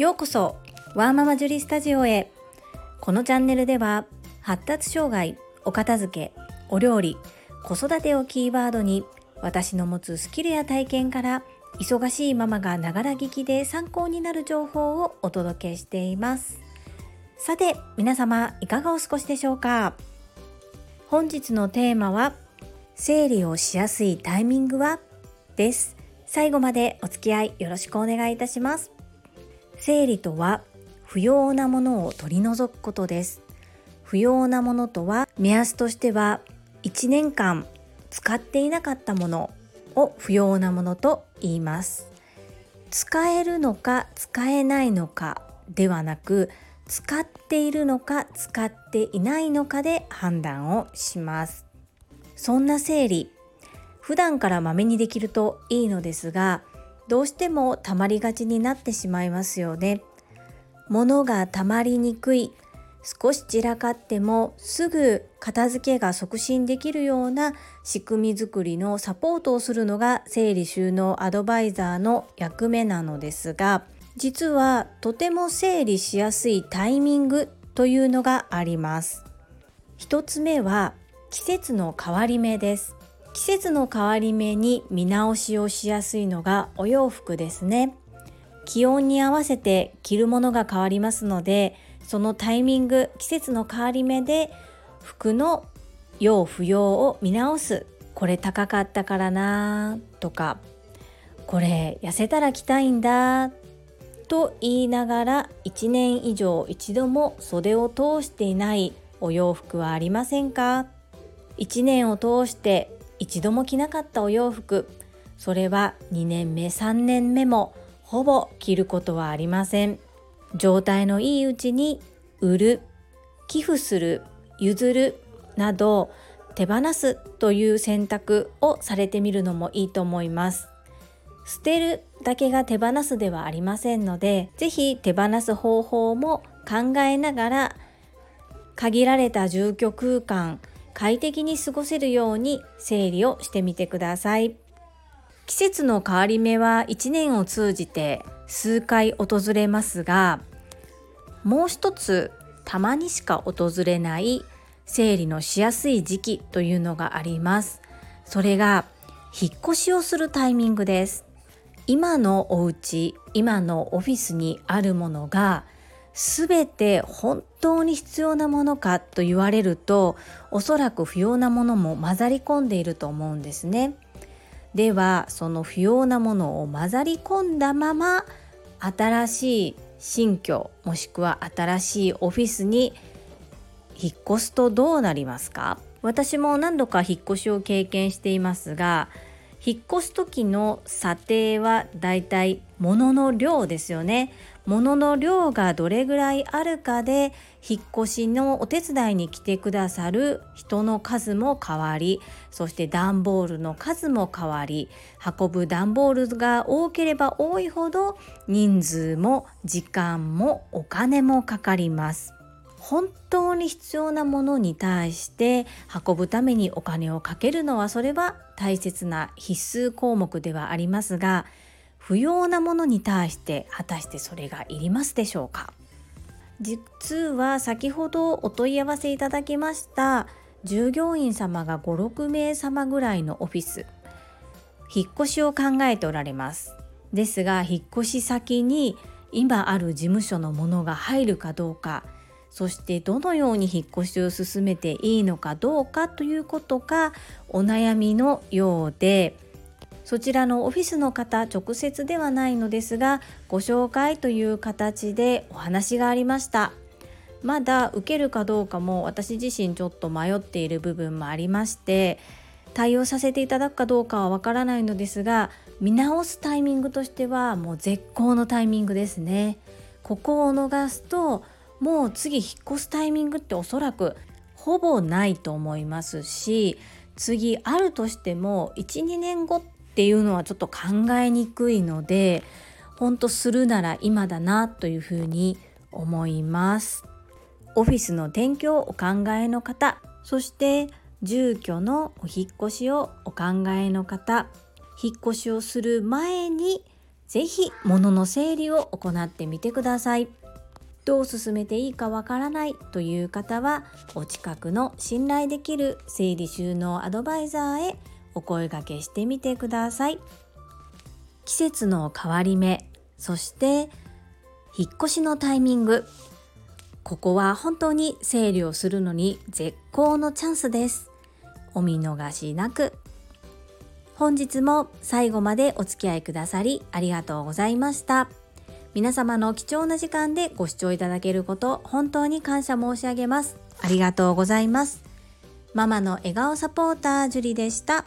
ようこそワーママジュリスタジオへ。このチャンネルでは発達障害お片付けお料理子育てをキーワードに私の持つスキルや体験から忙しいママがながら聞きで参考になる情報をお届けしています。さて皆様いかがお過ごしでしょうか？本日のテーマは整理をしやすいタイミングは？です。最後までお付き合いよろしくお願いいたします。整理とは不要なものを取り除くことです。不要なものとは目安としては1年間使っていなかったものを不要なものと言います。使えるのか使えないのかではなく使っているのか使っていないのかで判断をします。そんな整理普段からまめにできるといいのですがどうしても溜まりがちになってしまいますよね。物が溜まりにくい少し散らかってもすぐ片付けが促進できるような仕組みづくりのサポートをするのが整理収納アドバイザーの役目なのですが実はとても整理しやすいタイミングというのがあります一つ目は季節の変わり目です季節の変わり目に見直しをしやすいのがお洋服ですね。気温に合わせて着るものが変わりますのでそのタイミング季節の変わり目で服の用不要を見直す。これ高かったからなとか。これ痩せたら着たいんだと言いながら1年以上一度も袖を通していないお洋服はありませんか？1年を通して一度も着なかったお洋服。それは2年目3年目もほぼ着ることはありません。状態のいいうちに売る寄付する譲るなど手放すという選択をされてみるのもいいと思います。捨てるだけが手放すではありませんので是非手放す方法も考えながら限られた住居空間快適に過ごせるように整理をしてみてください。季節の変わり目は1年を通じて数回訪れますがもう一つたまにしか訪れない整理のしやすい時期というのがあります。それが引っ越しをするタイミングです。今のお家今のオフィスにあるものが全て本当に必要なものかと言われるとおそらく不要なものも混ざり込んでいると思うんですね。ではその不要なものを混ざり込んだまま新しい新居もしくは新しいオフィスに引っ越すとどうなりますか？私も何度か引っ越しを経験していますが引っ越す時の査定はだいたい物の量ですよね。物の量がどれぐらいあるかで引っ越しのお手伝いに来てくださる人の数も変わりそして段ボールの数も変わり運ぶ段ボールが多ければ多いほど人数も時間もお金もかかります。本当に必要なものに対して運ぶためにお金をかけるのはそれは大切な必須項目ではありますが不要なものに対して果たしてそれがいりますでしょうか？実は先ほどお問い合わせいただきました従業員様が56名様ぐらいのオフィス。引っ越しを考えておられます。ですが引っ越し先に今ある事務所のものが入るかどうかそしてどのように引っ越しを進めていいのかどうかということがお悩みのようでそちらのオフィスの方直接ではないのですがご紹介という形でお話がありました。まだ受けるかどうかも私自身ちょっと迷っている部分もありまして対応させていただくかどうかはわからないのですが見直すタイミングとしてはもう絶好のタイミングですね。ここを逃すともう次引っ越すタイミングっておそらくほぼないと思いますし次あるとしても12年後っていうのはちょっと考えにくいのでほんとするなら今だなというふうに思いますオフィスの転居をお考えの方そして住居のお引越しをお考えの方引っ越しをする前にぜひ物の整理を行ってみてください。どう進めていいかわからないという方はお近くの信頼できる整理収納アドバイザーへお声掛けしてみてください。季節の変わり目そして引っ越しのタイミング。ここは本当に整理をするのに絶好のチャンスです。お見逃しなく。本日も最後までお付き合いくださりありがとうございました。皆様の貴重な時間でご視聴いただけること本当に感謝申し上げます。ありがとうございます。ママの笑顔サポータージュリでした。